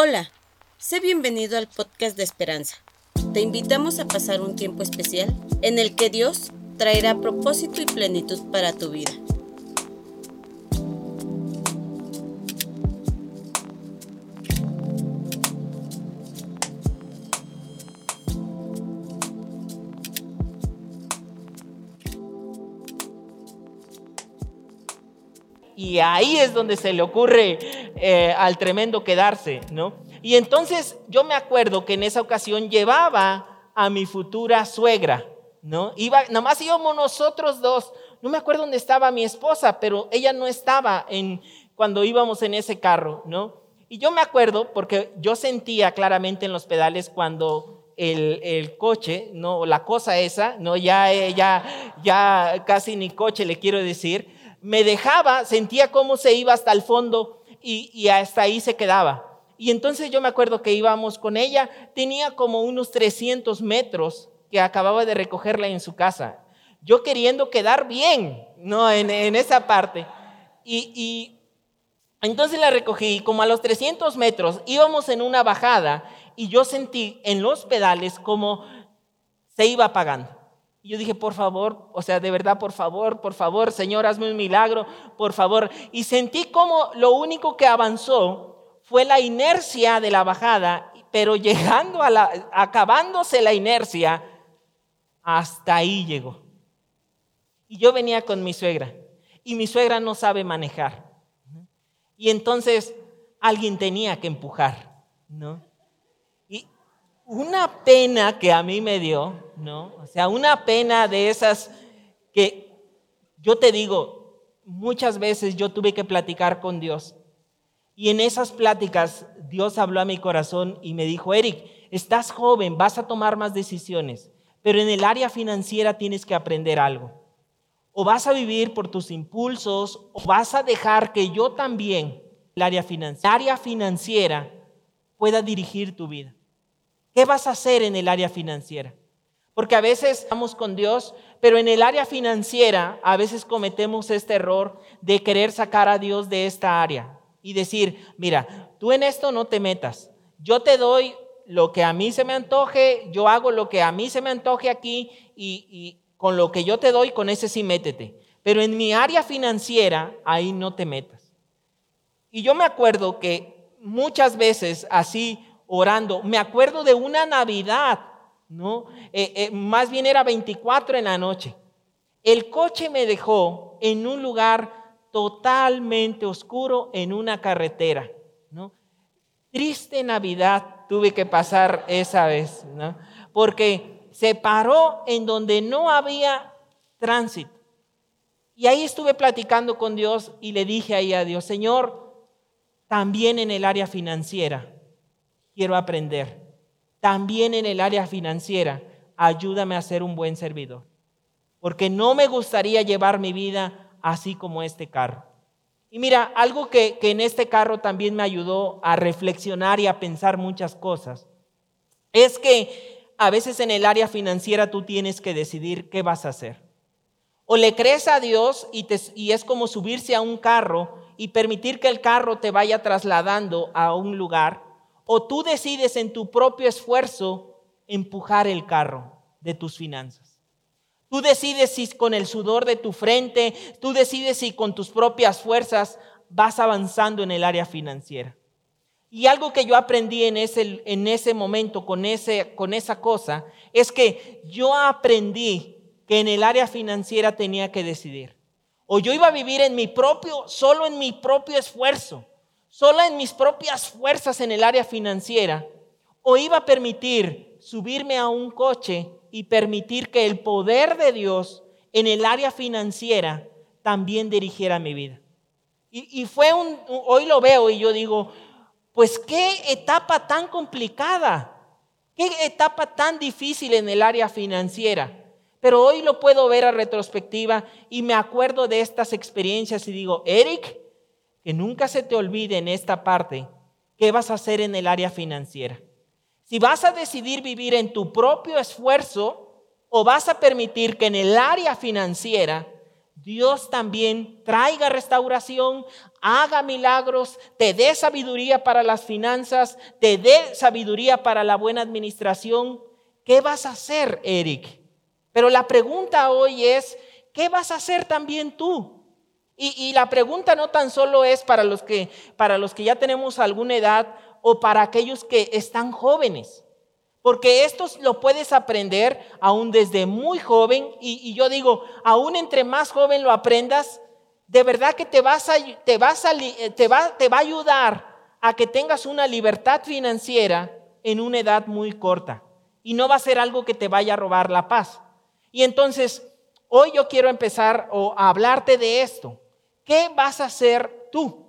Hola, sé bienvenido al podcast de Esperanza. Te invitamos a pasar un tiempo especial en el que Dios traerá propósito y plenitud para tu vida. Y ahí es donde se le ocurre eh, al tremendo quedarse, ¿no? Y entonces yo me acuerdo que en esa ocasión llevaba a mi futura suegra, ¿no? Iba, nomás íbamos nosotros dos. No me acuerdo dónde estaba mi esposa, pero ella no estaba en, cuando íbamos en ese carro, ¿no? Y yo me acuerdo porque yo sentía claramente en los pedales cuando el, el, coche, no, la cosa esa, no, ya, ya, ya casi ni coche le quiero decir, me dejaba, sentía cómo se iba hasta el fondo y, hasta ahí se quedaba. Y entonces yo me acuerdo que íbamos con ella, tenía como unos 300 metros que acababa de recogerla en su casa. Yo queriendo quedar bien, ¿no? En, esa parte. Y, entonces la recogí, como a los 300 metros íbamos en una bajada y yo sentí en los pedales como se iba apagando. Y yo dije, por favor, o sea, de verdad, por favor, por favor, Señor, hazme un milagro, por favor. Y sentí como lo único que avanzó fue la inercia de la bajada, pero llegando a la, acabándose la inercia, hasta ahí llegó. Y yo venía con mi suegra, y mi suegra no sabe manejar. Y entonces alguien tenía que empujar, ¿no? Una pena que a mí me dio, ¿no? O sea, una pena de esas que yo te digo, muchas veces yo tuve que platicar con Dios. Y en esas pláticas Dios habló a mi corazón y me dijo, Eric, estás joven, vas a tomar más decisiones, pero en el área financiera tienes que aprender algo. O vas a vivir por tus impulsos, o vas a dejar que yo también, el área área financiera pueda dirigir tu vida. ¿Qué vas a hacer en el área financiera? Porque a veces estamos con Dios, pero en el área financiera a veces cometemos este error de querer sacar a Dios de esta área y decir, mira, tú en esto no te metas. Yo te doy lo que a mí se me antoje, yo hago lo que a mí se me antoje aquí y, y con lo que yo te doy, con ese sí métete. Pero en mi área financiera, ahí no te metas. Y yo me acuerdo que muchas veces así orando. Me acuerdo de una Navidad, ¿no? Eh, eh, más bien era 24 en la noche. El coche me dejó en un lugar totalmente oscuro, en una carretera, ¿no? Triste Navidad tuve que pasar esa vez, ¿no? Porque se paró en donde no había tránsito. Y ahí estuve platicando con Dios y le dije ahí a Dios, Señor, también en el área financiera, quiero aprender. También en el área financiera, ayúdame a ser un buen servidor. Porque no me gustaría llevar mi vida así como este carro. Y mira, algo que, que en este carro también me ayudó a reflexionar y a pensar muchas cosas, es que a veces en el área financiera tú tienes que decidir qué vas a hacer. O le crees a Dios y, y, es como subirse a un carro y permitir que el carro te vaya trasladando a un lugar, o tú decides en tu propio esfuerzo empujar el carro de tus finanzas. Tú decides si con el sudor de tu frente, tú decides si con tus propias fuerzas vas avanzando en el área financiera. Y algo que yo aprendí en ese, en ese momento con, ese, con esa cosa es que yo aprendí que en el área financiera tenía que decidir. O yo iba a vivir en mi propio, solo en mi propio esfuerzo sola en mis propias fuerzas en el área financiera, o iba a permitir subirme a un coche y permitir que el poder de Dios en el área financiera también dirigiera mi vida. Y, fue un, hoy lo veo y yo digo, pues qué etapa tan complicada, qué etapa tan difícil en el área financiera. Pero hoy lo puedo ver a retrospectiva y me acuerdo de estas experiencias y digo, Eric, que nunca se te olvide en esta parte qué vas a hacer en el área financiera. Si vas a decidir vivir en tu propio esfuerzo o vas a permitir que en el área financiera Dios también traiga restauración, haga milagros, te dé sabiduría para las finanzas, te dé sabiduría para la buena administración. ¿Qué vas a hacer, Eric? Pero la pregunta hoy es, ¿qué vas a hacer también tú? Y, la pregunta no tan solo es para los, que, para los que ya tenemos alguna edad o para aquellos que están jóvenes. Porque esto lo puedes aprender aún desde muy joven y, yo digo, aún entre más joven lo aprendas, de verdad que te, vas a, te, vas a, te, va, te va a ayudar a que tengas una libertad financiera en una edad muy corta. Y no va a ser algo que te vaya a robar la paz. Y entonces, hoy yo quiero empezar a hablarte de esto. ¿Qué vas a hacer tú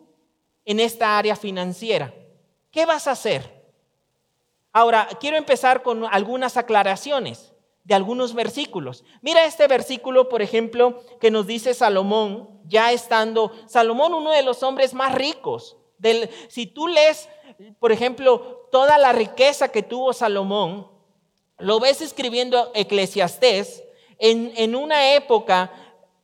en esta área financiera? ¿Qué vas a hacer? Ahora, quiero empezar con algunas aclaraciones de algunos versículos. Mira este versículo, por ejemplo, que nos dice Salomón, ya estando, Salomón, uno de los hombres más ricos. Si tú lees, por ejemplo, toda la riqueza que tuvo Salomón, lo ves escribiendo Eclesiastés en, en una época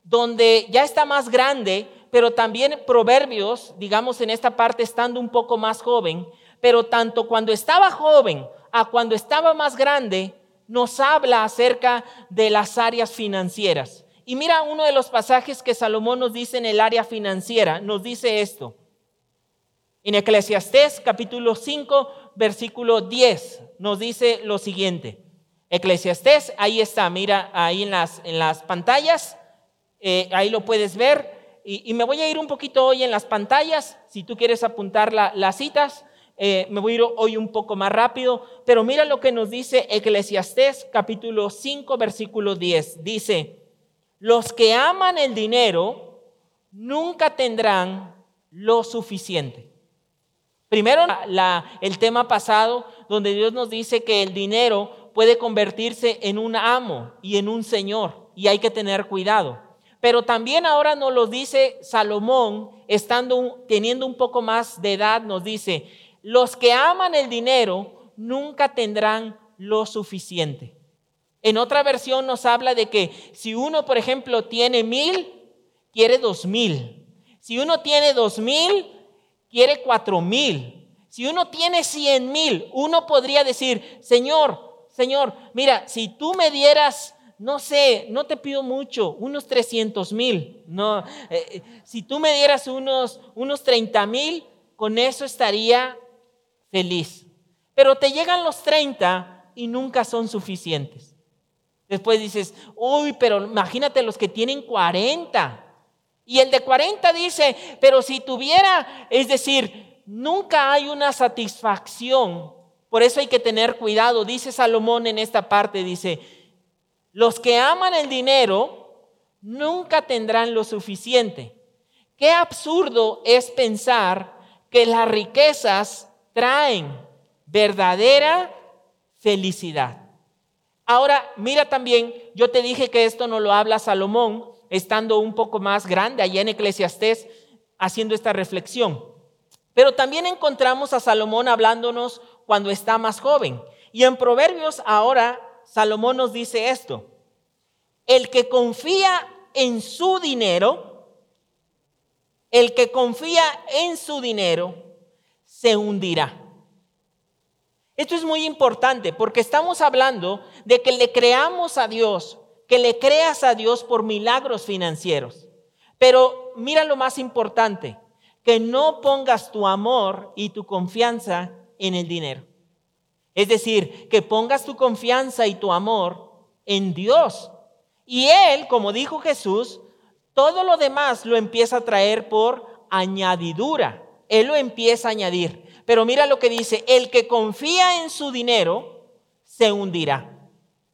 donde ya está más grande, pero también Proverbios, digamos en esta parte estando un poco más joven, pero tanto cuando estaba joven a cuando estaba más grande, nos habla acerca de las áreas financieras. Y mira uno de los pasajes que Salomón nos dice en el área financiera, nos dice esto. En Eclesiastés capítulo 5, versículo 10, nos dice lo siguiente. Eclesiastés, ahí está, mira ahí en las, en las pantallas, eh, ahí lo puedes ver. Y, me voy a ir un poquito hoy en las pantallas, si tú quieres apuntar las citas, eh, me voy a ir hoy un poco más rápido, pero mira lo que nos dice Eclesiastés capítulo 5, versículo 10. Dice, los que aman el dinero nunca tendrán lo suficiente. Primero, el tema pasado, donde Dios nos dice que el dinero puede convertirse en un amo y en un señor, y hay que tener cuidado. Pero también ahora nos lo dice Salomón, estando teniendo un poco más de edad, nos dice, los que aman el dinero nunca tendrán lo suficiente. En otra versión nos habla de que si uno, por ejemplo, tiene mil, quiere dos mil. Si uno tiene dos mil, quiere cuatro mil. Si uno tiene cien mil, uno podría decir, Señor, Señor, mira, si tú me dieras no sé, no te pido mucho, unos 300 mil. No, eh, eh, si tú me dieras unos, unos 30 mil, con eso estaría feliz. Pero te llegan los 30 y nunca son suficientes. Después dices, uy, pero imagínate los que tienen 40. Y el de 40 dice, pero si tuviera, es decir, nunca hay una satisfacción. Por eso hay que tener cuidado. Dice Salomón en esta parte, dice, los que aman el dinero nunca tendrán lo suficiente. Qué absurdo es pensar que las riquezas traen verdadera felicidad. Ahora, mira también, yo te dije que esto no lo habla Salomón, estando un poco más grande allá en Eclesiastés, haciendo esta reflexión. Pero también encontramos a Salomón hablándonos cuando está más joven. Y en Proverbios ahora Salomón nos dice esto. El que confía en su dinero, el que confía en su dinero, se hundirá. Esto es muy importante porque estamos hablando de que le creamos a Dios, que le creas a Dios por milagros financieros. Pero mira lo más importante, que no pongas tu amor y tu confianza en el dinero. Es decir, que pongas tu confianza y tu amor en Dios. Y Él, como dijo Jesús, todo lo demás lo empieza a traer por añadidura. Él lo empieza a añadir. Pero mira lo que dice, el que confía en su dinero se hundirá.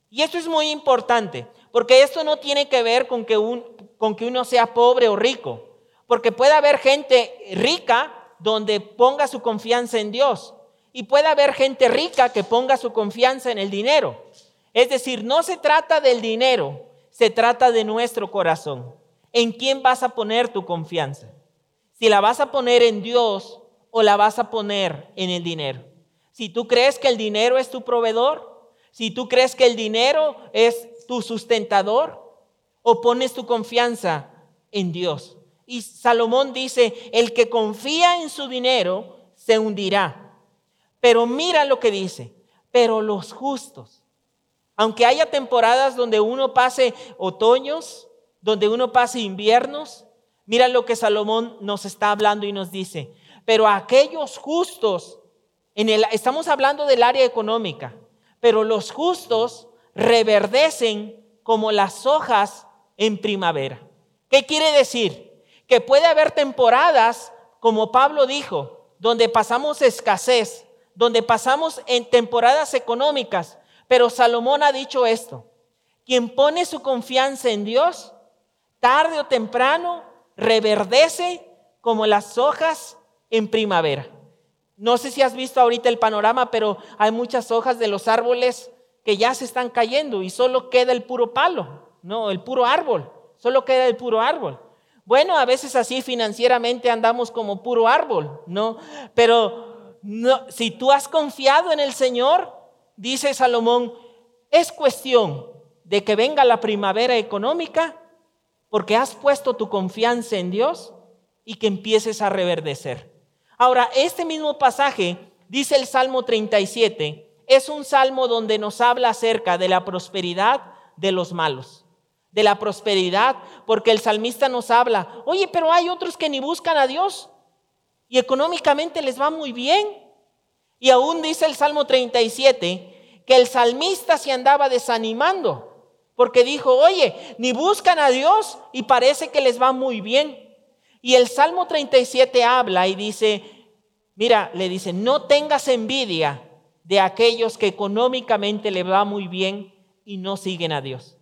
Y esto es muy importante, porque esto no tiene que ver con que, con que uno sea pobre o rico, porque puede haber gente rica donde ponga su confianza en Dios. Y puede haber gente rica que ponga su confianza en el dinero. Es decir, no se trata del dinero, se trata de nuestro corazón. ¿En quién vas a poner tu confianza? Si la vas a poner en Dios o la vas a poner en el dinero. Si tú crees que el dinero es tu proveedor, si tú crees que el dinero es tu sustentador, o pones tu confianza en Dios. Y Salomón dice, el que confía en su dinero se hundirá. Pero mira lo que dice, pero los justos, aunque haya temporadas donde uno pase otoños, donde uno pase inviernos, mira lo que Salomón nos está hablando y nos dice, pero aquellos justos, en el, estamos hablando del área económica, pero los justos reverdecen como las hojas en primavera. ¿Qué quiere decir? Que puede haber temporadas, como Pablo dijo, donde pasamos escasez, donde pasamos en temporadas económicas, pero Salomón ha dicho esto, quien pone su confianza en Dios, tarde o temprano, reverdece como las hojas en primavera. No sé si has visto ahorita el panorama, pero hay muchas hojas de los árboles que ya se están cayendo y solo queda el puro palo, no, el puro árbol, solo queda el puro árbol. Bueno, a veces así financieramente andamos como puro árbol, ¿no? Pero si tú has confiado en el Señor, dice Salomón, es cuestión de que venga la primavera económica porque has puesto tu confianza en Dios y que empieces a reverdecer. Ahora, este mismo pasaje, dice el Salmo 37, es un salmo donde nos habla acerca de la prosperidad de los malos, de la prosperidad, porque el salmista nos habla, oye, pero hay otros que ni buscan a Dios y económicamente les va muy bien. Y aún dice el Salmo 37 que el salmista se andaba desanimando porque dijo, oye, ni buscan a Dios y parece que les va muy bien. Y el Salmo 37 habla y dice, mira, le dice, no tengas envidia de aquellos que económicamente le va muy bien y no siguen a Dios.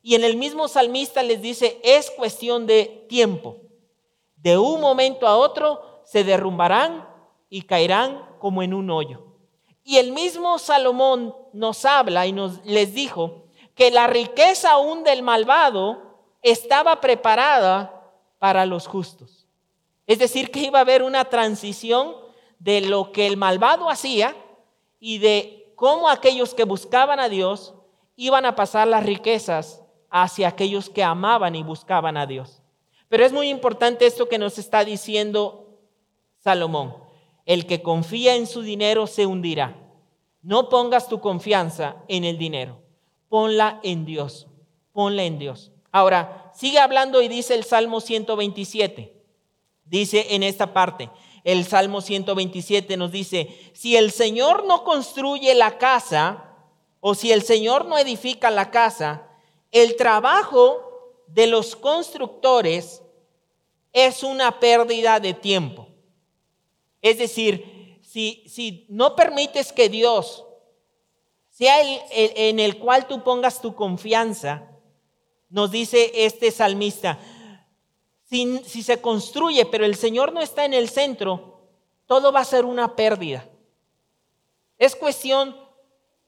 Y en el mismo salmista les dice, es cuestión de tiempo. De un momento a otro se derrumbarán y caerán como en un hoyo. Y el mismo Salomón nos habla y nos les dijo que la riqueza aún del malvado estaba preparada para los justos. Es decir, que iba a haber una transición de lo que el malvado hacía y de cómo aquellos que buscaban a Dios iban a pasar las riquezas hacia aquellos que amaban y buscaban a Dios. Pero es muy importante esto que nos está diciendo Salomón. El que confía en su dinero se hundirá. No pongas tu confianza en el dinero. Ponla en Dios. Ponla en Dios. Ahora, sigue hablando y dice el Salmo 127. Dice en esta parte, el Salmo 127 nos dice, si el Señor no construye la casa, o si el Señor no edifica la casa, el trabajo de los constructores es una pérdida de tiempo. Es decir, si, si no permites que Dios sea el, en el cual tú pongas tu confianza, nos dice este salmista, si, se construye, pero el Señor no está en el centro, todo va a ser una pérdida. Es cuestión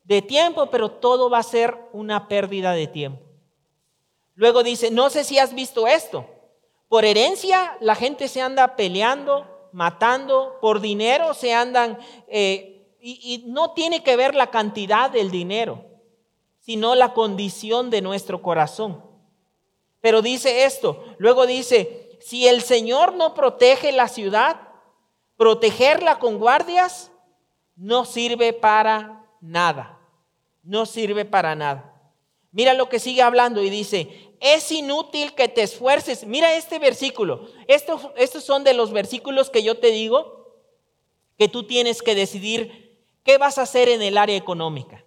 de tiempo, pero todo va a ser una pérdida de tiempo. Luego dice, no sé si has visto esto. Por herencia la gente se anda peleando, matando, por dinero se andan, eh, y, y no tiene que ver la cantidad del dinero, sino la condición de nuestro corazón. Pero dice esto, luego dice, si el Señor no protege la ciudad, protegerla con guardias no sirve para nada. No sirve para nada. Mira lo que sigue hablando y dice, es inútil que te esfuerces. Mira este versículo. Estos, estos son de los versículos que yo te digo que tú tienes que decidir qué vas a hacer en el área económica.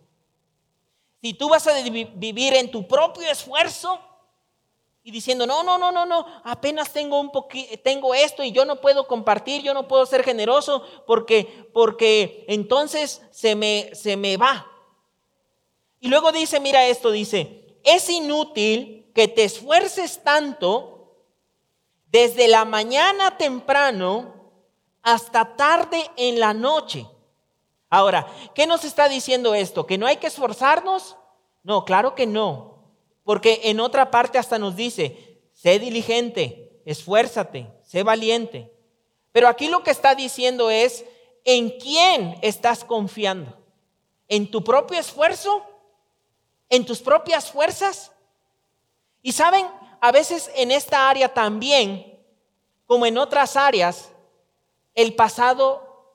Si tú vas a vivir en tu propio esfuerzo, y diciendo, no, no, no, no, no, apenas tengo un tengo esto y yo no puedo compartir, yo no puedo ser generoso porque, porque entonces se me, se me va. Y luego dice, mira esto, dice, es inútil que te esfuerces tanto desde la mañana temprano hasta tarde en la noche. Ahora, ¿qué nos está diciendo esto? ¿Que no hay que esforzarnos? No, claro que no. Porque en otra parte hasta nos dice, sé diligente, esfuérzate, sé valiente. Pero aquí lo que está diciendo es, ¿en quién estás confiando? ¿En tu propio esfuerzo? ¿En tus propias fuerzas? Y saben, a veces en esta área también, como en otras áreas, el pasado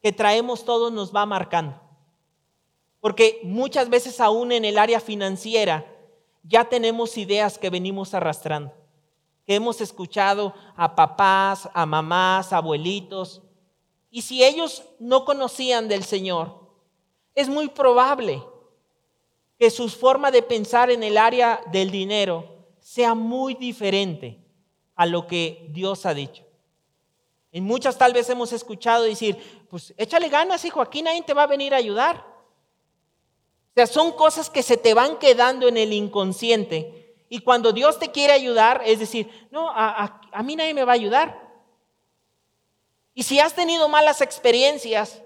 que traemos todos nos va marcando. Porque muchas veces aún en el área financiera ya tenemos ideas que venimos arrastrando, que hemos escuchado a papás, a mamás, abuelitos. Y si ellos no conocían del Señor, es muy probable que su forma de pensar en el área del dinero sea muy diferente a lo que Dios ha dicho. En muchas tal vez hemos escuchado decir, pues échale ganas, hijo, aquí nadie te va a venir a ayudar. O sea, son cosas que se te van quedando en el inconsciente. Y cuando Dios te quiere ayudar, es decir, no, a, a mí nadie me va a ayudar. Y si has tenido malas experiencias,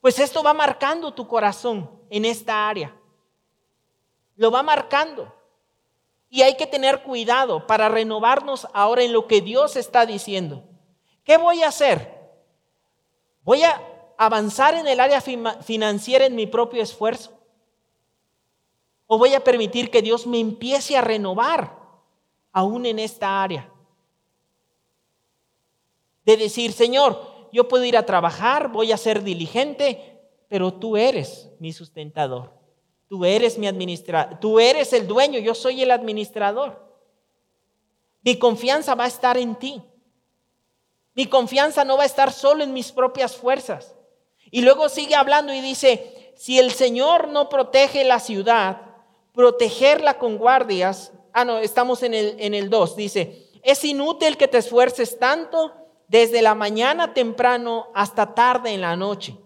pues esto va marcando tu corazón en esta área. Lo va marcando. Y hay que tener cuidado para renovarnos ahora en lo que Dios está diciendo. ¿Qué voy a hacer? ¿Voy a avanzar en el área financiera en mi propio esfuerzo? ¿O voy a permitir que Dios me empiece a renovar aún en esta área? De decir, Señor, yo puedo ir a trabajar, voy a ser diligente, pero tú eres mi sustentador. Tú eres mi administrador, tú eres el dueño, yo soy el administrador. Mi confianza va a estar en ti. Mi confianza no va a estar solo en mis propias fuerzas. Y luego sigue hablando y dice, si el Señor no protege la ciudad, protegerla con guardias, ah, no, estamos en el, en el 2, dice, es inútil que te esfuerces tanto desde la mañana temprano hasta tarde en la noche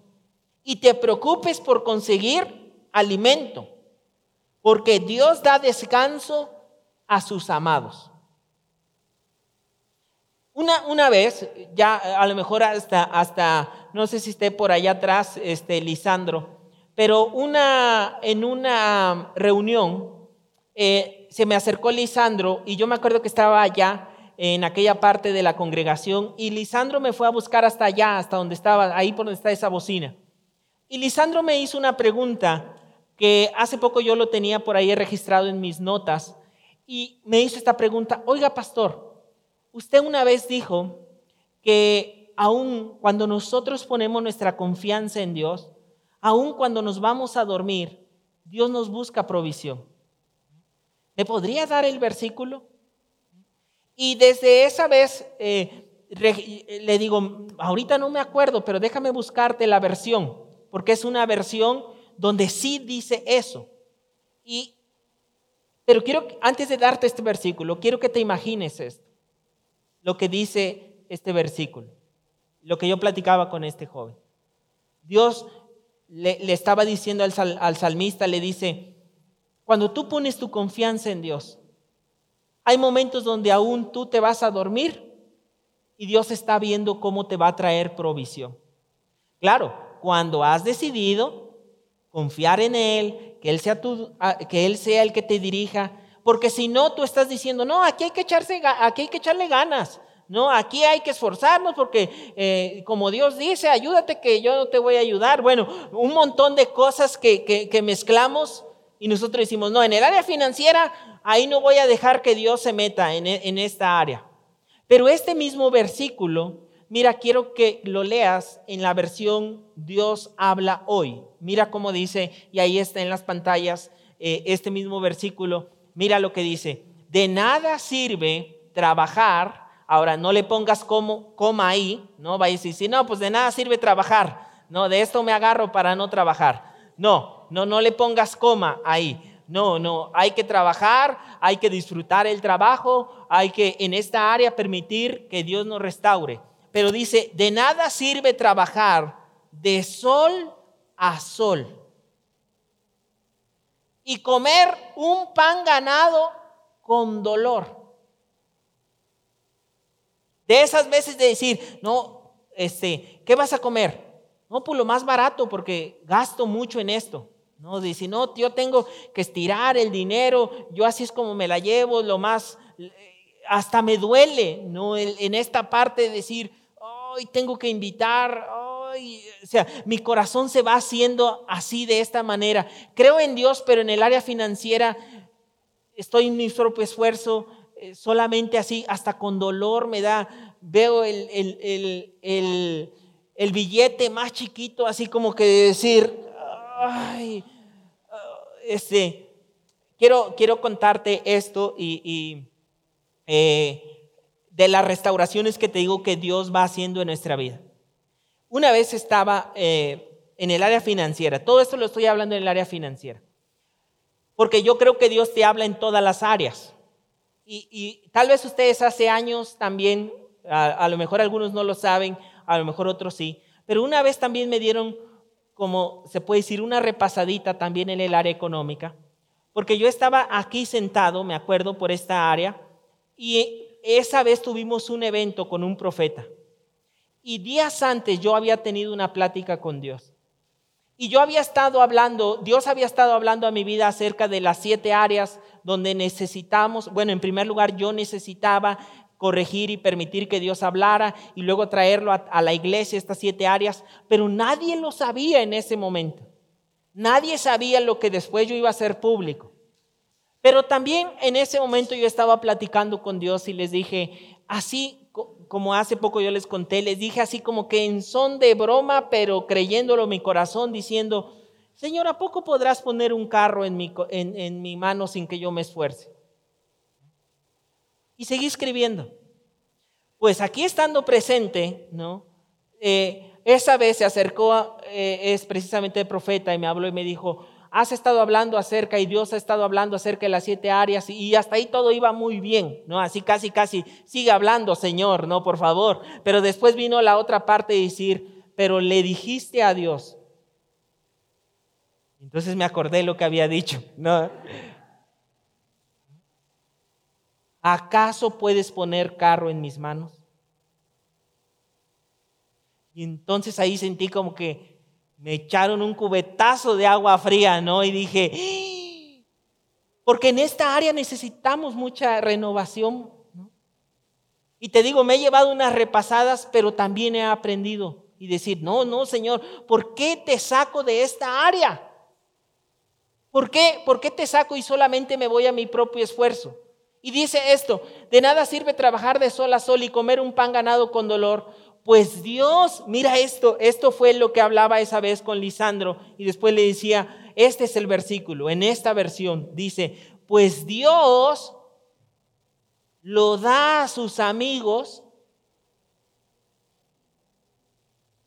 y te preocupes por conseguir alimento, porque Dios da descanso a sus amados. Una, una vez, ya a lo mejor hasta, hasta, no sé si esté por allá atrás, este, Lisandro, pero una, en una reunión eh, se me acercó Lisandro y yo me acuerdo que estaba allá en aquella parte de la congregación y Lisandro me fue a buscar hasta allá, hasta donde estaba, ahí por donde está esa bocina. Y Lisandro me hizo una pregunta que hace poco yo lo tenía por ahí registrado en mis notas y me hizo esta pregunta, oiga pastor, usted una vez dijo que aun cuando nosotros ponemos nuestra confianza en Dios, aun cuando nos vamos a dormir, Dios nos busca provisión. ¿Me podría dar el versículo? Y desde esa vez eh, le digo, ahorita no me acuerdo, pero déjame buscarte la versión, porque es una versión donde sí dice eso. Y, pero quiero, antes de darte este versículo, quiero que te imagines esto, lo que dice este versículo, lo que yo platicaba con este joven. Dios le, estaba diciendo al, al salmista, le dice, cuando tú pones tu confianza en Dios, hay momentos donde aún tú te vas a dormir y Dios está viendo cómo te va a traer provisión. Claro, cuando has decidido confiar en Él, que Él sea, tu, que él sea el que te dirija, porque si no, tú estás diciendo, no, aquí hay que, echarse, aquí hay que echarle ganas, no, aquí hay que esforzarnos porque eh, como Dios dice, ayúdate que yo no te voy a ayudar. Bueno, un montón de cosas que, que mezclamos y nosotros decimos, no, en el área financiera, ahí no voy a dejar que Dios se meta en, en esta área. Pero este mismo versículo Mira, quiero que lo leas en la versión Dios habla hoy. Mira cómo dice, y ahí está en las pantallas eh, este mismo versículo. Mira lo que dice, de nada sirve trabajar. Ahora, no le pongas coma ahí, ¿no? Va a decir, no, pues de nada sirve trabajar. No, de esto me agarro para no trabajar. No, no, no le pongas coma ahí. No, no, hay que trabajar, hay que disfrutar el trabajo, hay que en esta área permitir que Dios nos restaure pero dice, de nada sirve trabajar de sol a sol y comer un pan ganado con dolor. De esas veces de decir, no, este, ¿qué vas a comer? No, pues lo más barato porque gasto mucho en esto. No, dice, no, yo tengo que estirar el dinero, yo así es como me la llevo, lo más, hasta me duele, ¿no? En esta parte de decir, hoy tengo que invitar, o sea, mi corazón se va haciendo así de esta manera. Creo en Dios, pero en el área financiera estoy en mi propio esfuerzo, eh, solamente así, hasta con dolor me da, veo el, el, el, el billete más chiquito, así como que decir, ay, este, quiero, quiero contarte esto y, eh, de las restauraciones que te digo que Dios va haciendo en nuestra vida. Una vez estaba eh, en el área financiera, todo esto lo estoy hablando en el área financiera, porque yo creo que Dios te habla en todas las áreas. Y, tal vez ustedes hace años también, a, lo mejor algunos no lo saben, a lo mejor otros sí, pero una vez también me dieron, como se puede decir, una repasadita también en el área económica, porque yo estaba aquí sentado, me acuerdo, por esta área, y esa vez tuvimos un evento con un profeta. Y días antes yo había tenido una plática con Dios. Y yo había estado hablando, Dios había estado hablando a mi vida acerca de las siete áreas donde necesitamos, bueno, en primer lugar yo necesitaba corregir y permitir que Dios hablara y luego traerlo a, la iglesia, estas siete áreas, pero nadie lo sabía en ese momento. Nadie sabía lo que después yo iba a hacer público. Pero también en ese momento yo estaba platicando con Dios y les dije, así como hace poco yo les conté, les dije así como que en son de broma, pero creyéndolo en mi corazón, diciendo, Señor, ¿a poco podrás poner un carro en mi, en, mi mano sin que yo me esfuerce? Y seguí escribiendo. Pues aquí estando presente, ¿no? Eh, esa vez se acercó, eh, es precisamente el profeta, y me habló y me dijo, has estado hablando acerca y Dios ha estado hablando acerca de las siete áreas y hasta ahí todo iba muy bien, ¿no? Así casi, casi, sigue hablando, Señor, ¿no? Por favor. Pero después vino la otra parte de decir, pero le dijiste a Dios. Entonces me acordé lo que había dicho, ¿no? ¿Acaso puedes poner carro en mis manos? Y entonces ahí sentí como que me echaron un cubetazo de agua fría, ¿no? Y dije, ¡Ah!". porque en esta área necesitamos mucha renovación. ¿no? Y te digo, me he llevado unas repasadas, pero también he aprendido y decir, no, no, Señor, ¿por qué te saco de esta área? ¿Por qué? ¿Por qué te saco y solamente me voy a mi propio esfuerzo? Y dice esto, de nada sirve trabajar de sol a sol y comer un pan ganado con dolor, pues Dios, mira esto, esto fue lo que hablaba esa vez con Lisandro y después le decía, este es el versículo, en esta versión dice, pues Dios lo da a sus amigos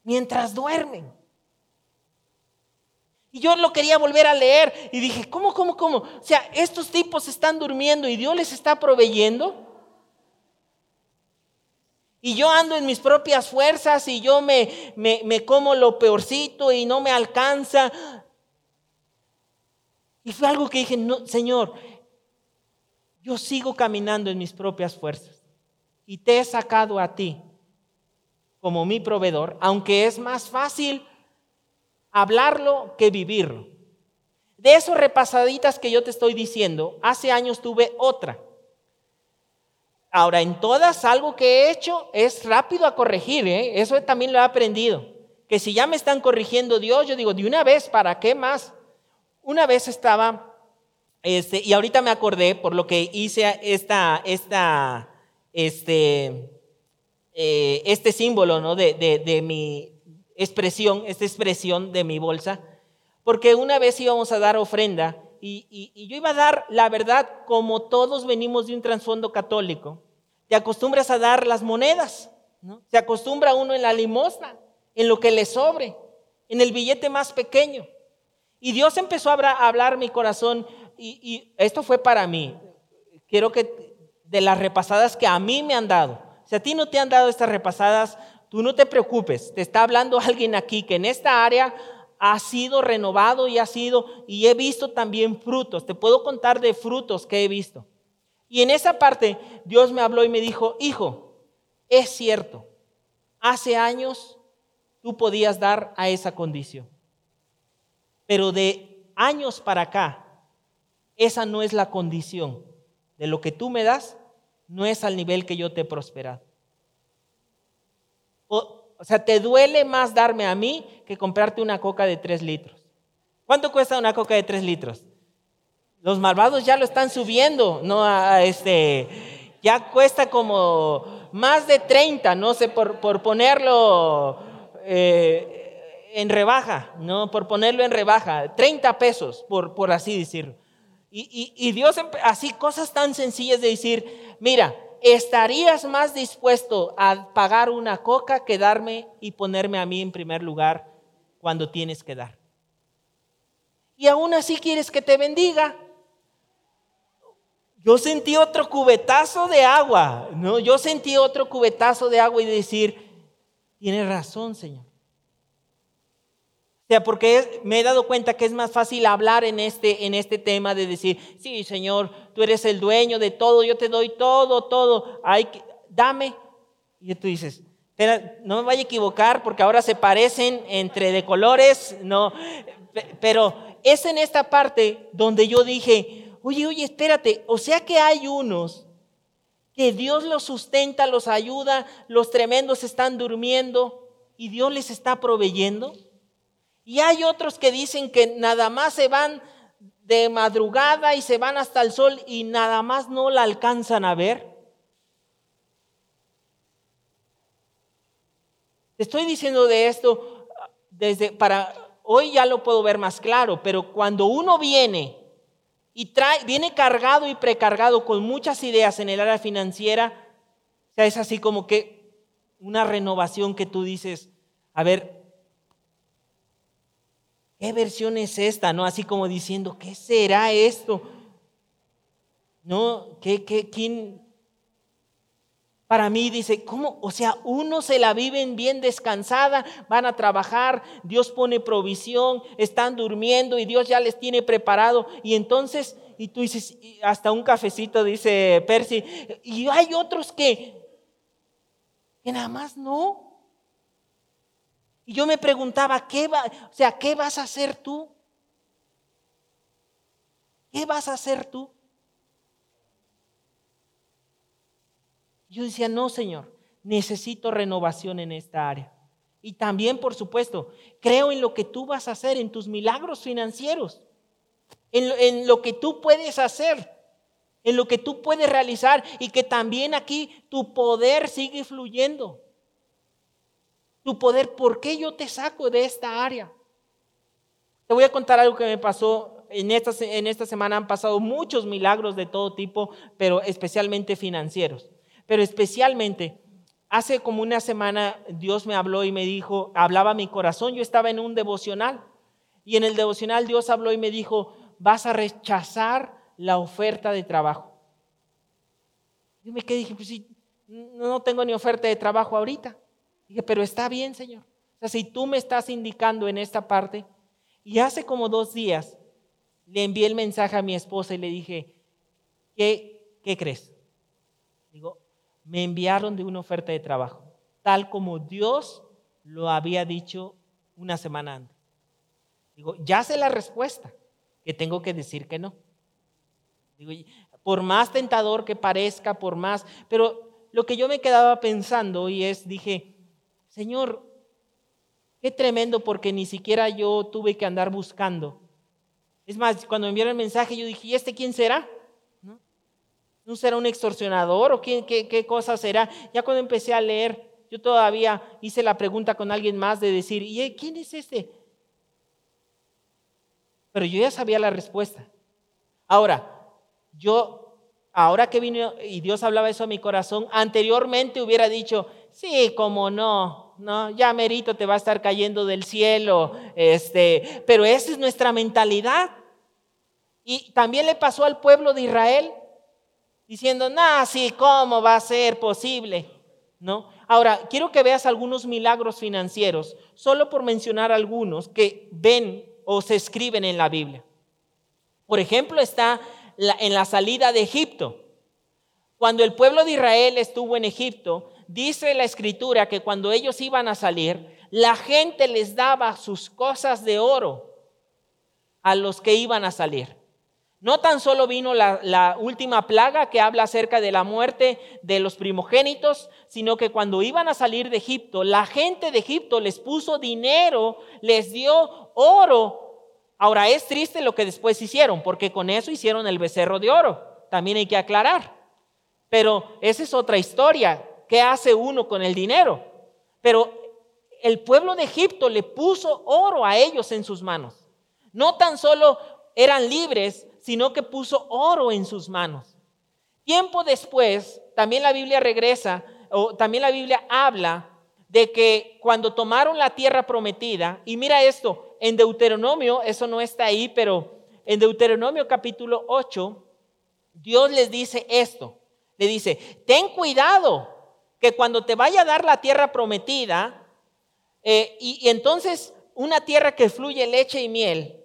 mientras duermen. Y yo lo quería volver a leer y dije, ¿cómo, cómo, cómo? O sea, estos tipos están durmiendo y Dios les está proveyendo y yo ando en mis propias fuerzas y yo me, me, como lo peorcito y no me alcanza. Y fue algo que dije, no, Señor, yo sigo caminando en mis propias fuerzas y te he sacado a ti como mi proveedor, aunque es más fácil hablarlo que vivirlo. De esos repasaditas que yo te estoy diciendo, hace años tuve otra. Ahora, en todas algo que he hecho es rápido a corregir, ¿eh? eso también lo he aprendido. Que si ya me están corrigiendo Dios, yo digo, de una vez, ¿para qué más? Una vez estaba, este, y ahorita me acordé por lo que hice esta, esta, este, eh, este símbolo ¿no? de, mi expresión, esta expresión de mi bolsa, porque una vez íbamos a dar ofrenda y, y, yo iba a dar la verdad como todos venimos de un trasfondo católico te acostumbras a dar las monedas, ¿no? Se acostumbra uno en la limosna, en lo que le sobre, en el billete más pequeño. Y Dios empezó a hablar mi corazón y, esto fue para mí. Quiero que de las repasadas que a mí me han dado, si a ti no te han dado estas repasadas, tú no te preocupes, te está hablando alguien aquí que en esta área ha sido renovado y ha sido, y he visto también frutos, te puedo contar de frutos que he visto. Y en esa parte Dios me habló y me dijo, hijo, es cierto, hace años tú podías dar a esa condición, pero de años para acá, esa no es la condición. De lo que tú me das, no es al nivel que yo te he prosperado. O, sea, te duele más darme a mí que comprarte una coca de tres litros. ¿Cuánto cuesta una coca de tres litros? Los malvados ya lo están subiendo, ¿no? Este, ya cuesta como más de 30, no sé, por, por ponerlo eh, en rebaja, ¿no? Por ponerlo en rebaja, 30 pesos, por, por así decirlo. Y, y, y Dios, así cosas tan sencillas de decir, mira, ¿estarías más dispuesto a pagar una coca que darme y ponerme a mí en primer lugar cuando tienes que dar? Y aún así quieres que te bendiga yo sentí otro cubetazo de agua, ¿no? Yo sentí otro cubetazo de agua y decir, tienes razón, Señor. O sea, porque me he dado cuenta que es más fácil hablar en este, en este tema de decir, sí, Señor, tú eres el dueño de todo, yo te doy todo, todo, hay que, dame. Y tú dices, no me vaya a equivocar porque ahora se parecen entre de colores, no, pero es en esta parte donde yo dije, Oye, oye, espérate, o sea que hay unos que Dios los sustenta, los ayuda, los tremendos están durmiendo y Dios les está proveyendo. Y hay otros que dicen que nada más se van de madrugada y se van hasta el sol y nada más no la alcanzan a ver. Te estoy diciendo de esto desde para hoy ya lo puedo ver más claro, pero cuando uno viene y trae, viene cargado y precargado con muchas ideas en el área financiera, o sea, es así como que una renovación que tú dices, a ver, ¿qué versión es esta? ¿No? Así como diciendo, ¿qué será esto? ¿No? ¿Qué, qué, quién, para mí dice, ¿cómo? O sea, uno se la viven bien descansada, van a trabajar, Dios pone provisión, están durmiendo y Dios ya les tiene preparado. Y entonces, y tú dices, hasta un cafecito, dice Percy, y hay otros que, que nada más no. Y yo me preguntaba, ¿qué va, o sea, ¿qué vas a hacer tú? ¿Qué vas a hacer tú? Yo decía, no, Señor, necesito renovación en esta área. Y también, por supuesto, creo en lo que tú vas a hacer, en tus milagros financieros, en, lo que tú puedes hacer, en lo que tú puedes realizar y que también aquí tu poder sigue fluyendo. Tu poder, ¿por qué yo te saco de esta área? Te voy a contar algo que me pasó. En esta, en esta semana han pasado muchos milagros de todo tipo, pero especialmente financieros. Pero especialmente, hace como una semana Dios me habló y me dijo, hablaba mi corazón, yo estaba en un devocional. Y en el devocional Dios habló y me dijo, vas a rechazar la oferta de trabajo. Yo me quedé dije, pues sí, no tengo ni oferta de trabajo ahorita. Dije, pero está bien, Señor. O sea, si tú me estás indicando en esta parte, y hace como dos días le envié el mensaje a mi esposa y le dije, ¿qué, qué crees? Digo, me enviaron de una oferta de trabajo, tal como Dios lo había dicho una semana antes. Digo, ya sé la respuesta, que tengo que decir que no. Digo, por más tentador que parezca, por más, pero lo que yo me quedaba pensando y es, dije, Señor, qué tremendo porque ni siquiera yo tuve que andar buscando. Es más, cuando me enviaron el mensaje, yo dije, ¿y este quién será? ¿No será un extorsionador o qué, qué, cosa será? Ya cuando empecé a leer, yo todavía hice la pregunta con alguien más de decir, ¿y quién es este? Pero yo ya sabía la respuesta. Ahora, yo, ahora que vino y Dios hablaba eso a mi corazón, anteriormente hubiera dicho, sí, como no, no, ya merito te va a estar cayendo del cielo, este, pero esa es nuestra mentalidad. Y también le pasó al pueblo de Israel diciendo, no, sí, ¿cómo va a ser posible? ¿No? Ahora, quiero que veas algunos milagros financieros, solo por mencionar algunos que ven o se escriben en la Biblia. Por ejemplo, está en la salida de Egipto. Cuando el pueblo de Israel estuvo en Egipto, dice la escritura que cuando ellos iban a salir, la gente les daba sus cosas de oro a los que iban a salir. No tan solo vino la, última plaga que habla acerca de la muerte de los primogénitos, sino que cuando iban a salir de Egipto, la gente de Egipto les puso dinero, les dio oro. Ahora es triste lo que después hicieron, porque con eso hicieron el becerro de oro. También hay que aclarar. Pero esa es otra historia. ¿Qué hace uno con el dinero? Pero el pueblo de Egipto le puso oro a ellos en sus manos. No tan solo eran libres, sino que puso oro en sus manos. Tiempo después, también la Biblia regresa, o también la Biblia habla de que cuando tomaron la tierra prometida, y mira esto, en Deuteronomio, eso no está ahí, pero en Deuteronomio capítulo 8, Dios les dice esto, le dice, ten cuidado que cuando te vaya a dar la tierra prometida, eh, y, y entonces una tierra que fluye leche y miel,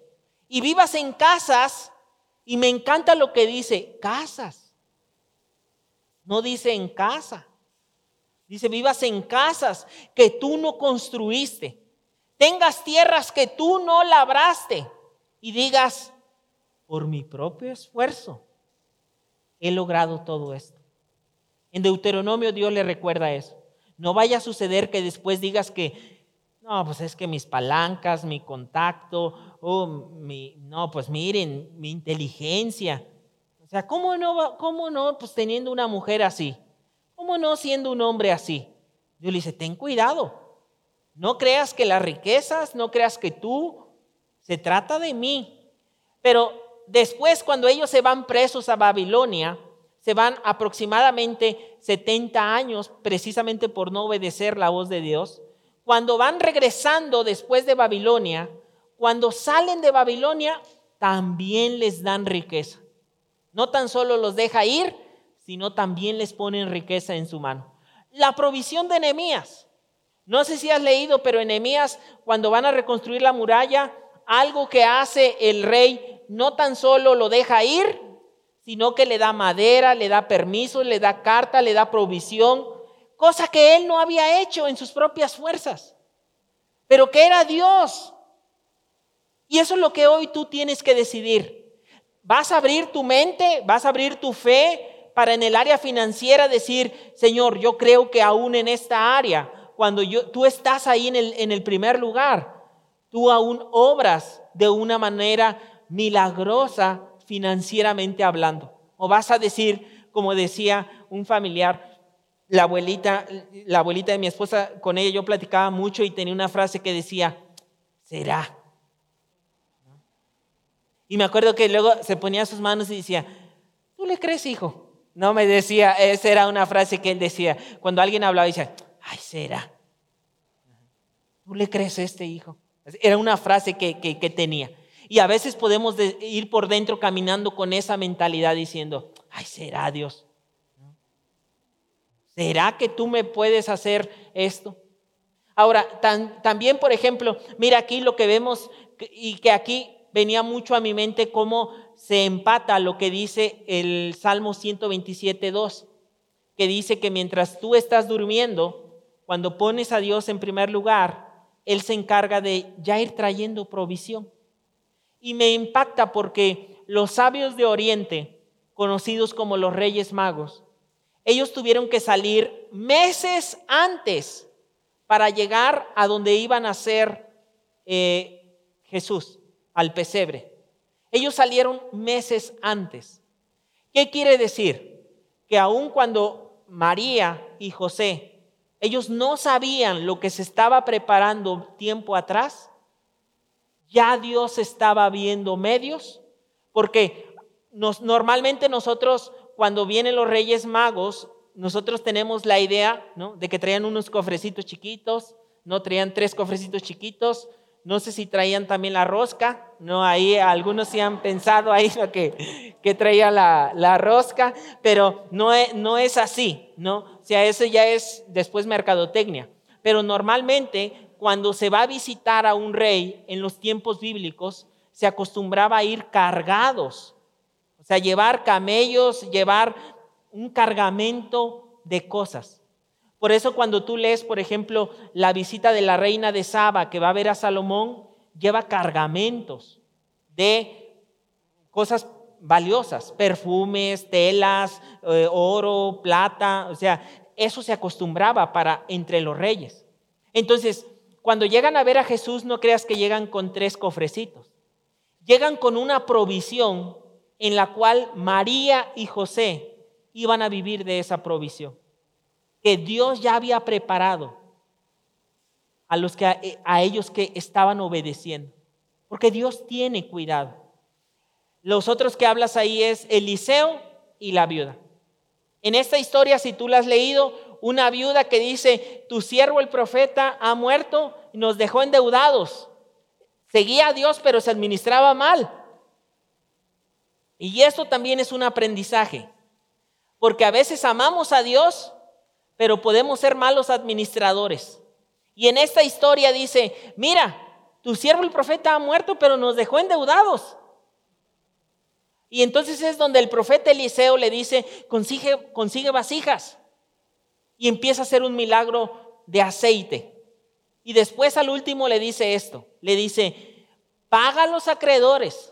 y vivas en casas, y me encanta lo que dice, casas, no dice en casa. Dice, vivas en casas que tú no construiste. Tengas tierras que tú no labraste. Y digas, por mi propio esfuerzo he logrado todo esto. En Deuteronomio Dios le recuerda eso. No vaya a suceder que después digas que, no, pues es que mis palancas, mi contacto, oh, mi, no, pues miren, mi inteligencia. O sea, ¿cómo no, cómo no, pues teniendo una mujer así? ¿Cómo no siendo un hombre así? Dios le dice, ten cuidado. No creas que las riquezas, no creas que tú, se trata de mí. Pero después, cuando ellos se van presos a Babilonia, se van aproximadamente 70 años precisamente por no obedecer la voz de Dios. Cuando van regresando después de Babilonia, cuando salen de Babilonia, también les dan riqueza. No tan solo los deja ir, sino también les ponen riqueza en su mano. La provisión de Nehemías. No sé si has leído, pero Nehemías, cuando van a reconstruir la muralla, algo que hace el rey no tan solo lo deja ir, sino que le da madera, le da permiso, le da carta, le da provisión, cosa que él no había hecho en sus propias fuerzas, pero que era Dios. Y eso es lo que hoy tú tienes que decidir. ¿Vas a abrir tu mente? ¿Vas a abrir tu fe? para en el área financiera decir, Señor, yo creo que aún en esta área, cuando yo, tú estás ahí en el, en el primer lugar, tú aún obras de una manera milagrosa financieramente hablando. O vas a decir, como decía un familiar, la abuelita, la abuelita de mi esposa, con ella yo platicaba mucho y tenía una frase que decía, será. Y me acuerdo que luego se ponía sus manos y decía, ¿tú le crees, hijo? No me decía, esa era una frase que él decía. Cuando alguien hablaba, decía, ay, será. ¿Tú le crees a este hijo? Era una frase que, que, tenía. Y a veces podemos ir por dentro caminando con esa mentalidad diciendo, ay, será Dios. ¿Será que tú me puedes hacer esto? Ahora, también, por ejemplo, mira aquí lo que vemos y que aquí venía mucho a mi mente como se empata lo que dice el Salmo 127, 2, que dice que mientras tú estás durmiendo, cuando pones a Dios en primer lugar, Él se encarga de ya ir trayendo provisión. Y me impacta porque los sabios de Oriente, conocidos como los Reyes Magos, ellos tuvieron que salir meses antes para llegar a donde iban a ser eh, Jesús, al pesebre. Ellos salieron meses antes. ¿Qué quiere decir? Que aun cuando María y José, ellos no sabían lo que se estaba preparando tiempo atrás, ya Dios estaba viendo medios, porque normalmente nosotros, cuando vienen los reyes magos, nosotros tenemos la idea de que traían unos cofrecitos chiquitos, no traían tres cofrecitos chiquitos, no sé si traían también la rosca, no, ahí algunos sí han pensado ahí que, que traía la, la rosca, pero no es, no es así, ¿no? O sea, eso ya es después mercadotecnia. Pero normalmente cuando se va a visitar a un rey en los tiempos bíblicos, se acostumbraba a ir cargados, o sea, llevar camellos, llevar un cargamento de cosas. Por eso cuando tú lees, por ejemplo, la visita de la reina de Saba que va a ver a Salomón, lleva cargamentos de cosas valiosas, perfumes, telas, eh, oro, plata, o sea, eso se acostumbraba para entre los reyes. Entonces, cuando llegan a ver a Jesús, no creas que llegan con tres cofrecitos. Llegan con una provisión en la cual María y José iban a vivir de esa provisión, que Dios ya había preparado a los que a, ellos que estaban obedeciendo, porque Dios tiene cuidado. Los otros que hablas ahí es Eliseo y la viuda. En esta historia, si tú la has leído, una viuda que dice, tu siervo el profeta ha muerto y nos dejó endeudados. Seguía a Dios, pero se administraba mal. Y esto también es un aprendizaje, porque a veces amamos a Dios, pero podemos ser malos administradores. Y en esta historia dice, mira, tu siervo el profeta ha muerto, pero nos dejó endeudados. Y entonces es donde el profeta Eliseo le dice, consigue, consigue vasijas. Y empieza a hacer un milagro de aceite. Y después al último le dice esto, le dice, paga los acreedores.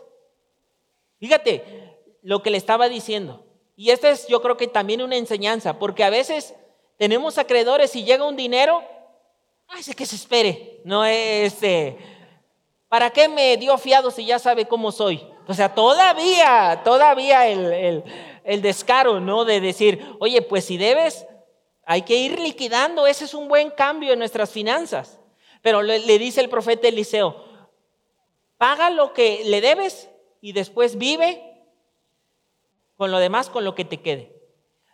Fíjate lo que le estaba diciendo. Y esta es yo creo que también una enseñanza, porque a veces tenemos acreedores y llega un dinero, ay, sé que se espere, no es, este, ¿para qué me dio fiado si ya sabe cómo soy? O sea, todavía, todavía el, descaro, ¿no? De decir, oye, pues si debes, hay que ir liquidando, ese es un buen cambio en nuestras finanzas. Pero le dice el profeta Eliseo, paga lo que le debes y después vive con lo demás, con lo que te quede.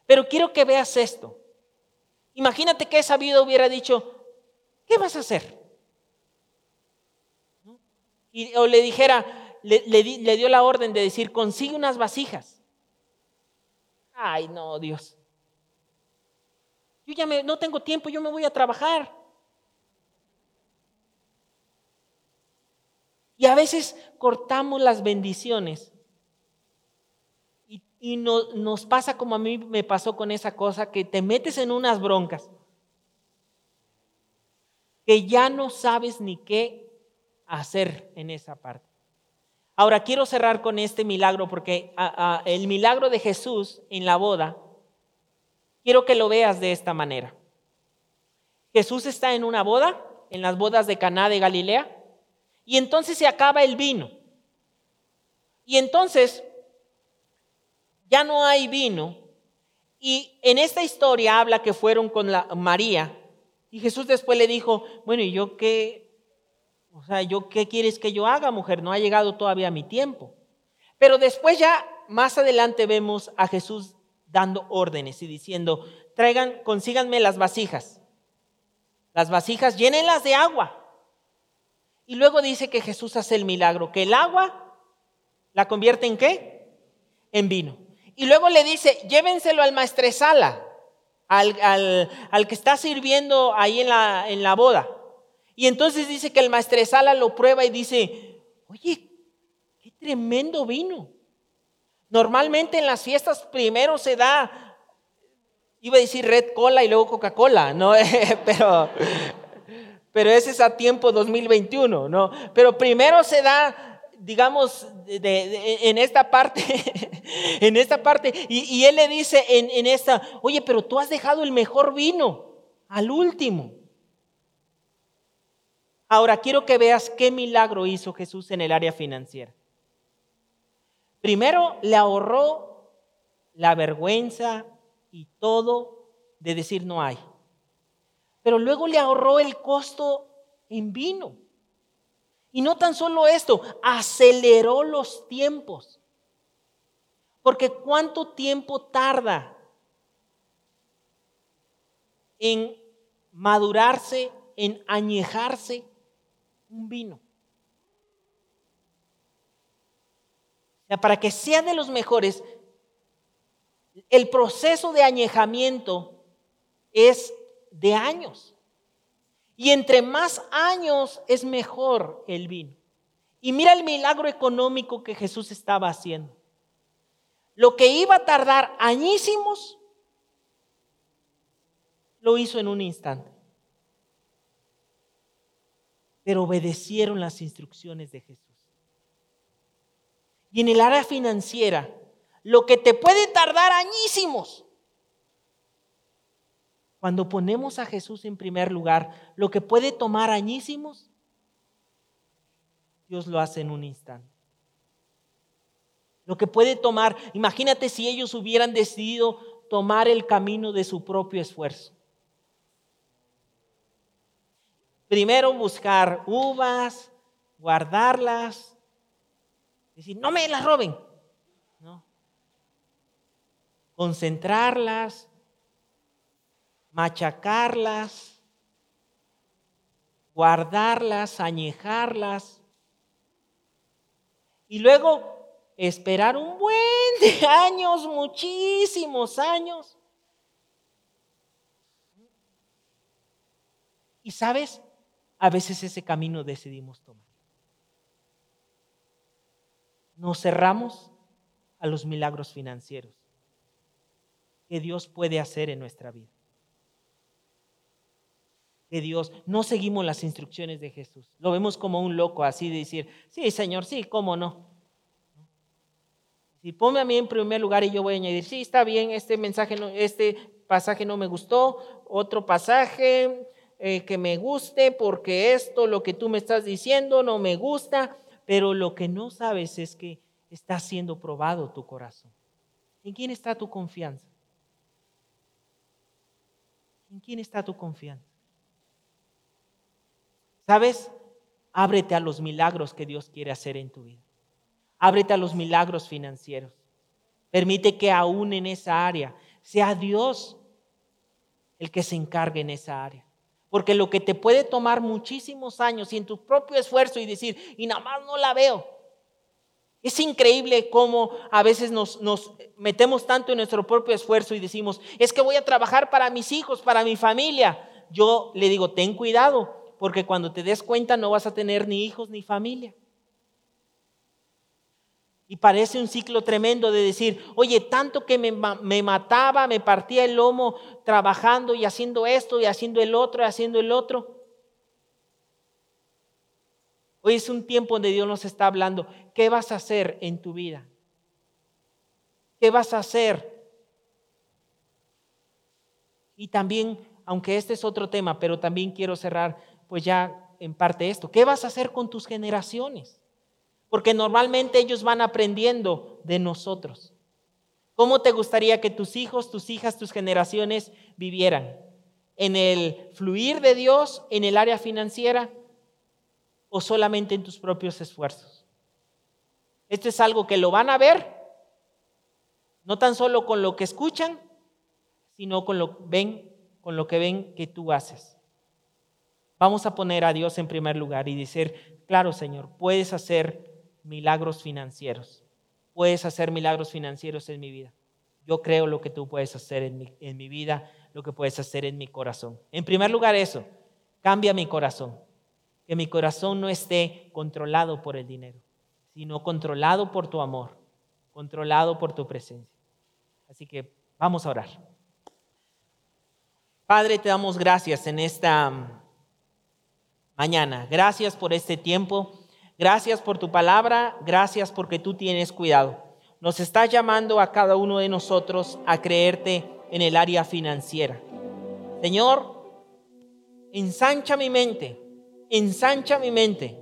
Pero quiero que veas esto. Imagínate que esa vida hubiera dicho, ¿qué vas a hacer? O le dijera, le, dio la orden de decir, consigue unas vasijas. Ay, no, Dios. Yo ya no tengo tiempo, yo me voy a trabajar. Y a veces cortamos las bendiciones. Y, nos pasa como a mí me pasó con esa cosa, que te metes en unas broncas, que ya no sabes ni qué hacer en esa parte. Ahora quiero cerrar con este milagro porque el milagro de Jesús en la boda, quiero que lo veas de esta manera. Jesús está en una boda, en las bodas de Caná de Galilea, y entonces se acaba el vino. Y entonces ya no hay vino. Y en esta historia habla que fueron con la María. Y Jesús después le dijo, bueno, ¿y yo qué, o sea, yo, ¿qué quieres que yo haga, mujer? No ha llegado todavía mi tiempo. Pero después ya, más adelante vemos a Jesús dando órdenes y diciendo, traigan, consíganme las vasijas. Las vasijas, llénenlas de agua. Y luego dice que Jesús hace el milagro, que el agua la convierte en qué? En vino. Y luego le dice, llévenselo al maestresala, al, al, al que está sirviendo ahí en la, en la boda. Y entonces dice que el maestresala lo prueba y dice, oye, qué tremendo vino. Normalmente en las fiestas primero se da, iba a decir Red Cola y luego Coca-Cola, ¿no? pero, pero ese es a tiempo 2021, ¿no? Pero primero se da, digamos, en esta parte, en esta parte, y, él le dice en, en esta, oye, pero tú has dejado el mejor vino al último. Ahora quiero que veas qué milagro hizo Jesús en el área financiera. Primero le ahorró la vergüenza y todo de decir no hay. Pero luego le ahorró el costo en vino. Y no tan solo esto, aceleró los tiempos. Porque ¿cuánto tiempo tarda en madurarse, en añejarse un vino. para que sea de los mejores, el proceso de añejamiento es de años. Y entre más años es mejor el vino. Y mira el milagro económico que Jesús estaba haciendo. Lo que iba a tardar añísimos, lo hizo en un instante pero obedecieron las instrucciones de Jesús. Y en el área financiera, lo que te puede tardar añísimos, cuando ponemos a Jesús en primer lugar, lo que puede tomar añísimos, Dios lo hace en un instante. Lo que puede tomar, imagínate si ellos hubieran decidido tomar el camino de su propio esfuerzo. Primero buscar uvas, guardarlas, decir, no me las roben. ¿no? Concentrarlas, machacarlas, guardarlas, añejarlas. Y luego esperar un buen de años, muchísimos años. Y sabes, a veces ese camino decidimos tomar. Nos cerramos a los milagros financieros que Dios puede hacer en nuestra vida. Que Dios, no seguimos las instrucciones de Jesús. Lo vemos como un loco así de decir, sí, Señor, sí, cómo no. Si ponme a mí en primer lugar y yo voy a añadir, sí, está bien, este mensaje, no, este pasaje no me gustó, otro pasaje eh, que me guste, porque esto, lo que tú me estás diciendo, no me gusta, pero lo que no sabes es que está siendo probado tu corazón. ¿En quién está tu confianza? ¿En quién está tu confianza? ¿Sabes? Ábrete a los milagros que Dios quiere hacer en tu vida. Ábrete a los milagros financieros. Permite que aún en esa área sea Dios el que se encargue en esa área. Porque lo que te puede tomar muchísimos años y en tu propio esfuerzo y decir, y nada más no la veo. Es increíble cómo a veces nos, nos, metemos tanto en nuestro propio esfuerzo y decimos, es que voy a trabajar para mis hijos, para mi familia. Yo le digo, ten cuidado, porque cuando te des cuenta no vas a tener ni hijos ni familia. Y parece un ciclo tremendo de decir, oye, tanto que me, me, mataba, me partía el lomo trabajando y haciendo esto y haciendo el otro y haciendo el otro. Hoy es un tiempo donde Dios nos está hablando, ¿qué vas a hacer en tu vida? ¿Qué vas a hacer? Y también, aunque este es otro tema, pero también quiero cerrar pues ya en parte esto, ¿qué vas a hacer con tus generaciones? porque normalmente ellos van aprendiendo de nosotros. ¿Cómo te gustaría que tus hijos, tus hijas, tus generaciones vivieran? ¿En el fluir de Dios, en el área financiera o solamente en tus propios esfuerzos? Esto es algo que lo van a ver, no tan solo con lo que escuchan, sino con lo ven, con lo que ven que tú haces. Vamos a poner a Dios en primer lugar y decir, claro, Señor, puedes hacer milagros financieros. Puedes hacer milagros financieros en mi vida. Yo creo lo que tú puedes hacer en mi, vida, lo que puedes hacer en mi corazón. En primer lugar eso, cambia mi corazón. Que mi corazón no esté controlado por el dinero, sino controlado por tu amor, controlado por tu presencia. Así que vamos a orar. Padre, te damos gracias en esta mañana. Gracias por este tiempo. Gracias por tu palabra, gracias porque tú tienes cuidado. Nos estás llamando a cada uno de nosotros a creerte en el área financiera. Señor, ensancha mi mente, ensancha mi mente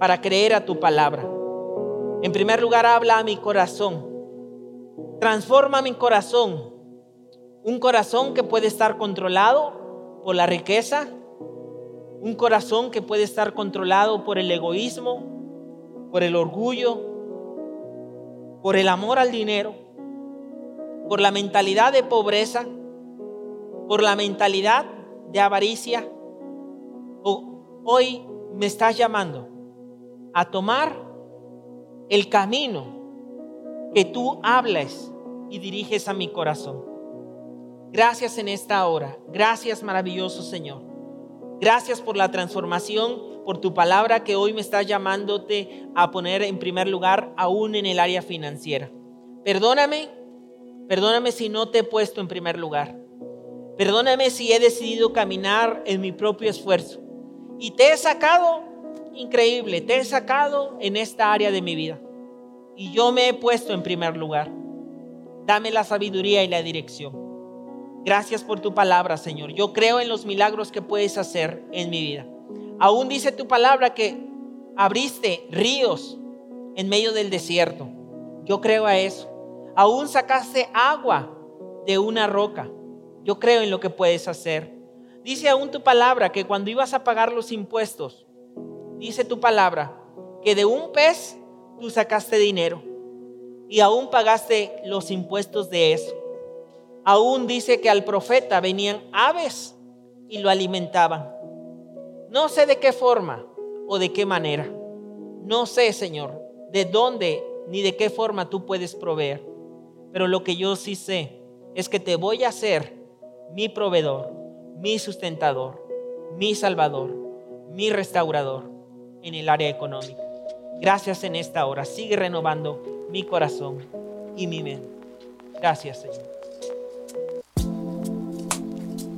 para creer a tu palabra. En primer lugar, habla a mi corazón. Transforma mi corazón. Un corazón que puede estar controlado por la riqueza, un corazón que puede estar controlado por el egoísmo, por el orgullo, por el amor al dinero, por la mentalidad de pobreza, por la mentalidad de avaricia. Hoy me estás llamando a tomar el camino que tú hables y diriges a mi corazón. Gracias en esta hora. Gracias maravilloso Señor. Gracias por la transformación, por tu palabra que hoy me estás llamándote a poner en primer lugar aún en el área financiera. Perdóname, perdóname si no te he puesto en primer lugar. Perdóname si he decidido caminar en mi propio esfuerzo. Y te he sacado, increíble, te he sacado en esta área de mi vida. Y yo me he puesto en primer lugar. Dame la sabiduría y la dirección. Gracias por tu palabra, Señor. Yo creo en los milagros que puedes hacer en mi vida. Aún dice tu palabra que abriste ríos en medio del desierto. Yo creo a eso. Aún sacaste agua de una roca. Yo creo en lo que puedes hacer. Dice aún tu palabra que cuando ibas a pagar los impuestos, dice tu palabra que de un pez tú sacaste dinero y aún pagaste los impuestos de eso. Aún dice que al profeta venían aves y lo alimentaban. No sé de qué forma o de qué manera. No sé, Señor, de dónde ni de qué forma tú puedes proveer. Pero lo que yo sí sé es que te voy a hacer mi proveedor, mi sustentador, mi salvador, mi restaurador en el área económica. Gracias en esta hora. Sigue renovando mi corazón y mi mente. Gracias, Señor.